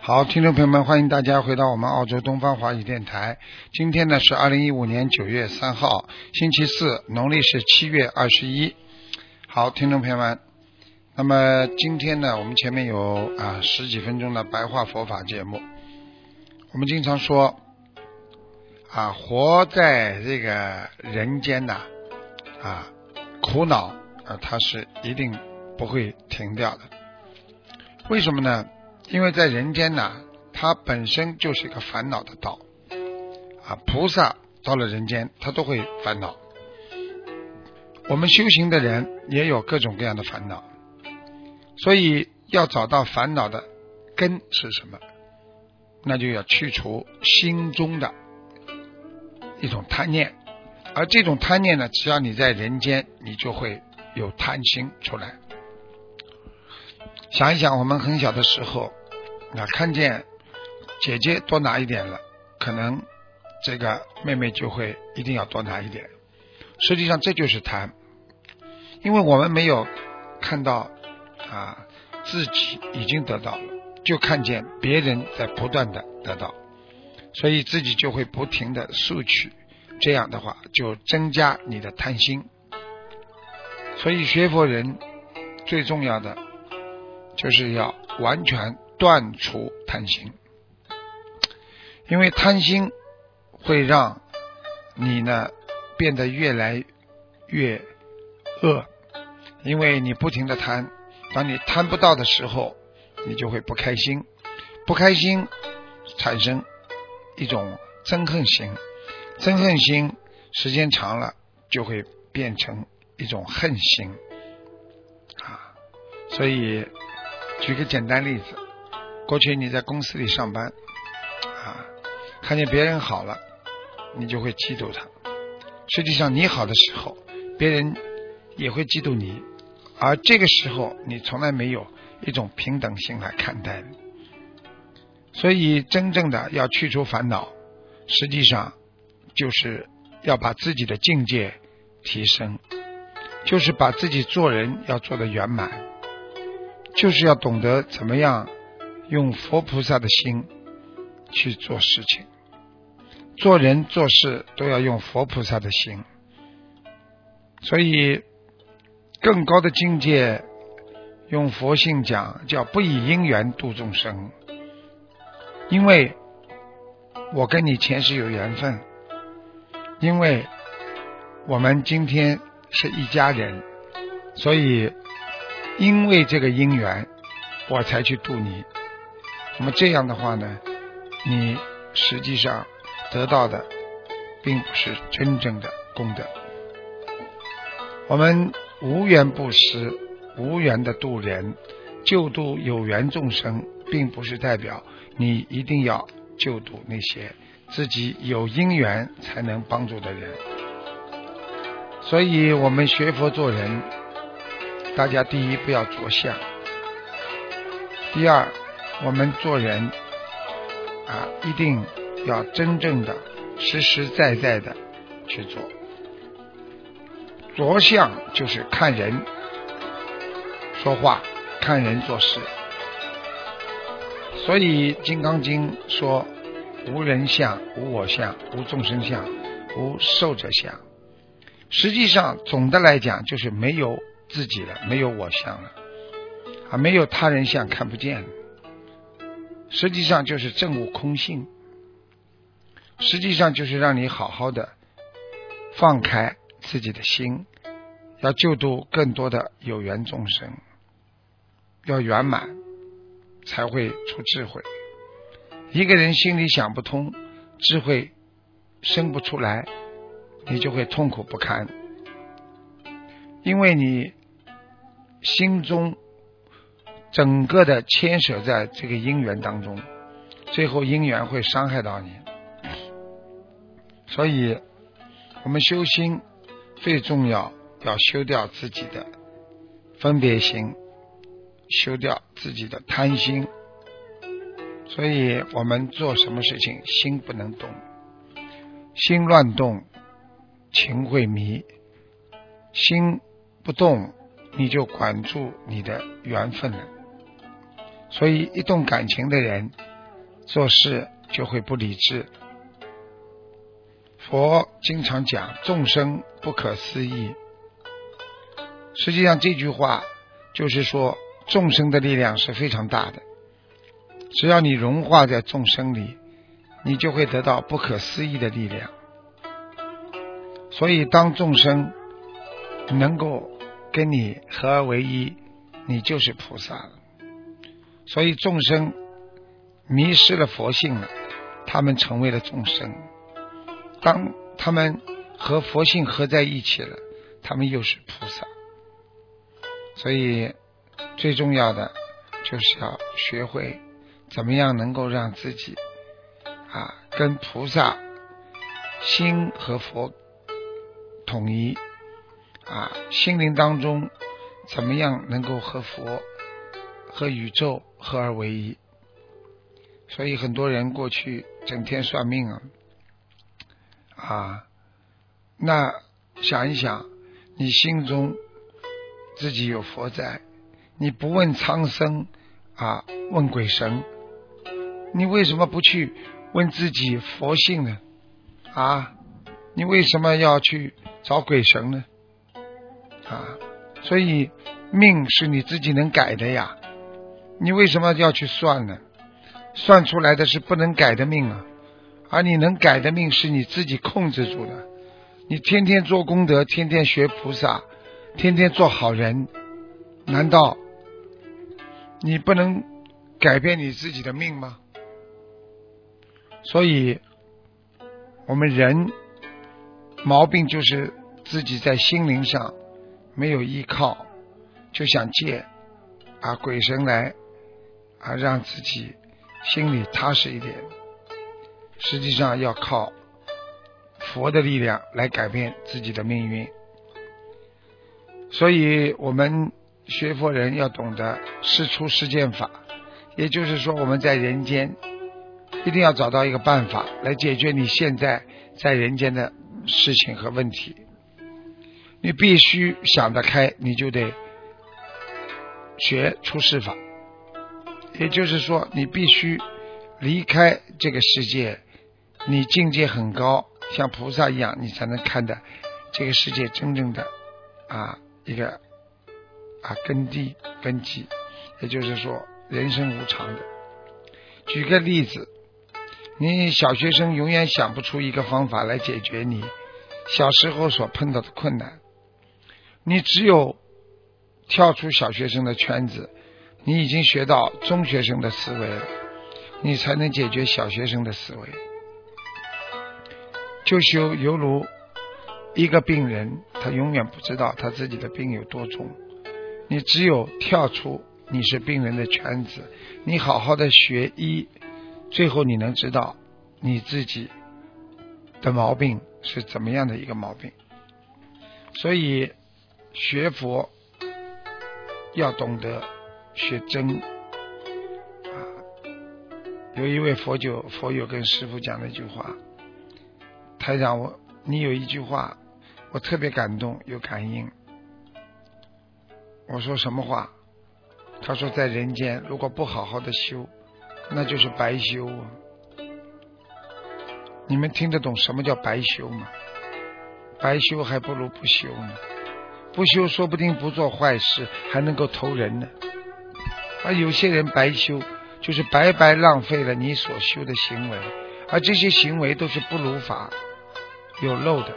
好，听众朋友们，欢迎大家回到我们澳洲东方华语电台。今天呢是二零一五年九月三号，星期四，农历是七月二十一。好，听众朋友们，那么今天呢，我们前面有啊十几分钟的白话佛法节目。我们经常说啊，活在这个人间呐，啊，苦恼啊，它是一定不会停掉的。为什么呢？因为在人间呢，它本身就是一个烦恼的道啊。菩萨到了人间，他都会烦恼。我们修行的人也有各种各样的烦恼，所以要找到烦恼的根是什么，那就要去除心中的一种贪念。而这种贪念呢，只要你在人间，你就会有贪心出来。想一想，我们很小的时候，啊，看见姐姐多拿一点了，可能这个妹妹就会一定要多拿一点。实际上这就是贪，因为我们没有看到啊自己已经得到了，就看见别人在不断的得到，所以自己就会不停的索取，这样的话就增加你的贪心。所以学佛人最重要的。就是要完全断除贪心，因为贪心会让你呢变得越来越恶，因为你不停的贪，当你贪不到的时候，你就会不开心，不开心产生一种憎恨心，憎恨心时间长了就会变成一种恨心啊，所以。举个简单例子，过去你在公司里上班，啊，看见别人好了，你就会嫉妒他。实际上你好的时候，别人也会嫉妒你，而这个时候你从来没有一种平等心来看待。所以真正的要去除烦恼，实际上就是要把自己的境界提升，就是把自己做人要做的圆满。就是要懂得怎么样用佛菩萨的心去做事情，做人做事都要用佛菩萨的心。所以更高的境界，用佛性讲叫不以因缘度众生。因为我跟你前世有缘分，因为我们今天是一家人，所以。因为这个因缘，我才去度你。那么这样的话呢，你实际上得到的并不是真正的功德。我们无缘布施，无缘的度人，救度有缘众生，并不是代表你一定要救度那些自己有因缘才能帮助的人。所以我们学佛做人。大家第一不要着相，第二，我们做人啊，一定要真正的、实实在在的去做。着相就是看人说话，看人做事。所以《金刚经》说：“无人相，无我相，无众生相，无寿者相。”实际上，总的来讲，就是没有。自己了，没有我相了，啊，没有他人相，看不见。实际上就是证悟空性，实际上就是让你好好的放开自己的心，要救度更多的有缘众生，要圆满，才会出智慧。一个人心里想不通，智慧生不出来，你就会痛苦不堪，因为你。心中整个的牵扯在这个因缘当中，最后因缘会伤害到你。所以，我们修心最重要，要修掉自己的分别心，修掉自己的贪心。所以我们做什么事情，心不能动，心乱动，情会迷。心不动，你就管住你的缘分了。所以，一动感情的人做事就会不理智。佛经常讲众生不可思议，实际上这句话就是说众生的力量是非常大的。只要你融化在众生里，你就会得到不可思议的力量。所以，当众生能够跟你合而为一，你就是菩萨了。所以，众生迷失了佛性了，他们成为了众生。当他们和佛性合在一起了，他们又是菩萨。所以，最重要的就是要学会。怎么样能够让自己啊跟菩萨心和佛统一啊心灵当中怎么样能够和佛和宇宙合而为一？所以很多人过去整天算命啊啊，那想一想，你心中自己有佛在，你不问苍生啊，问鬼神。你为什么不去问自己佛性呢？啊，你为什么要去找鬼神呢？啊，所以命是你自己能改的呀，你为什么要去算呢？算出来的是不能改的命啊，而你能改的命是你自己控制住的。你天天做功德，天天学菩萨，天天做好人，难道你不能改变你自己的命吗？所以，我们人毛病就是自己在心灵上没有依靠，就想借啊鬼神来啊让自己心里踏实一点。实际上要靠佛的力量来改变自己的命运。所以我们学佛人要懂得事出世间法，也就是说我们在人间。一定要找到一个办法来解决你现在在人间的事情和问题。你必须想得开，你就得学出世法。也就是说，你必须离开这个世界，你境界很高，像菩萨一样，你才能看的这个世界真正的啊一个啊根蒂根基。也就是说，人生无常的。举个例子。你小学生永远想不出一个方法来解决你小时候所碰到的困难。你只有跳出小学生的圈子，你已经学到中学生的思维了，你才能解决小学生的思维。就修犹如一个病人，他永远不知道他自己的病有多重。你只有跳出你是病人的圈子，你好好的学医。最后你能知道你自己的毛病是怎么样的一个毛病，所以学佛要懂得学真啊。有一位佛友佛友跟师傅讲了一句话，台长我你有一句话我特别感动有感应。我说什么话？他说在人间如果不好好的修。那就是白修啊！你们听得懂什么叫白修吗？白修还不如不修呢。不修说不定不做坏事，还能够投人呢。而有些人白修，就是白白浪费了你所修的行为，而这些行为都是不如法、有漏的。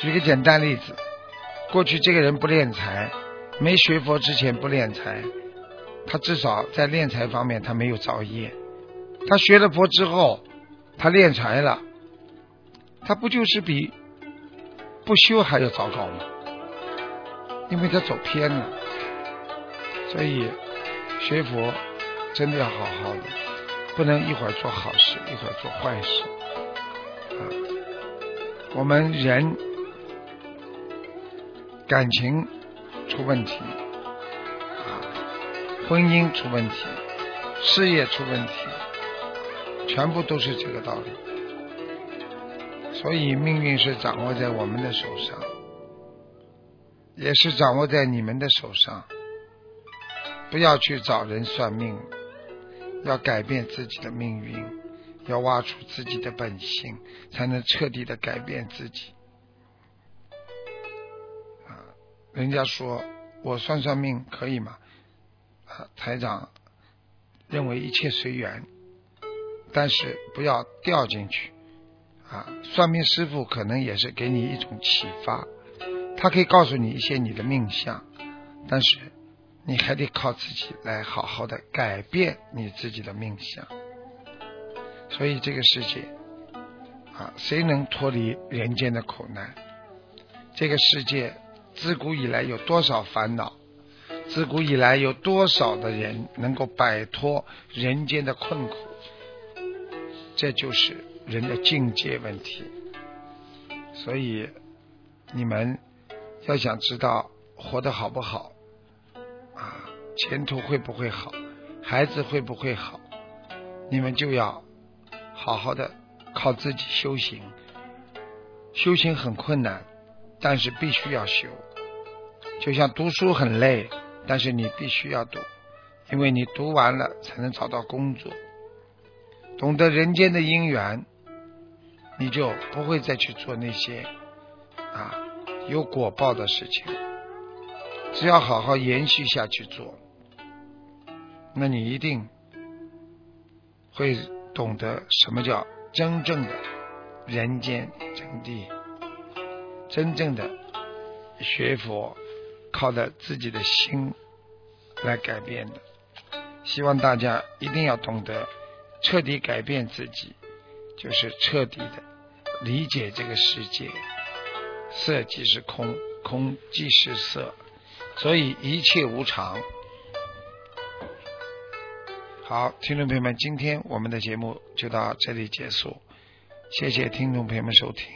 举个简单例子，过去这个人不敛财，没学佛之前不敛财。他至少在练财方面，他没有造业。他学了佛之后，他练财了，他不就是比不修还要糟糕吗？因为他走偏了。所以学佛真的要好好的，不能一会儿做好事，一会儿做坏事。啊，我们人感情出问题，婚姻出问题，事业出问题，全部都是这个道理。所以命运是掌握在我们的手上，也是掌握在你们的手上。不要去找人算命，要改变自己的命运，要挖出自己的本性，才能彻底的改变自己。啊，人家说我算算命可以吗？台长认为一切随缘，但是不要掉进去。啊，算命师傅可能也是给你一种启发，他可以告诉你一些你的命相，但是你还得靠自己来好好的改变你自己的命相。所以这个世界啊，谁能脱离人间的苦难？这个世界自古以来有多少烦恼？自古以来有多少的人能够摆脱人间的困苦？这就是。人的境界问题，所以你们要想知道活得好不好啊，前途会不会好，孩子会不会好，你们就要好好的靠自己修行。修行很困难，但是必须要修。就像读书很累，但是你必须要读，因为你读完了才能找到工作。懂得人间的因缘。你就不会再去做那些啊有果报的事情。只要好好延续下去做，那你一定会懂得什么叫真正的人间真谛，真正的学佛靠着自己的心来改变的。希望大家一定要懂得彻底改变自己，就是彻底的。理解这个世界，色即是空，空即是色，所以一切无常。好，听众朋友们，今天我们的节目就到这里结束，谢谢听众朋友们收听。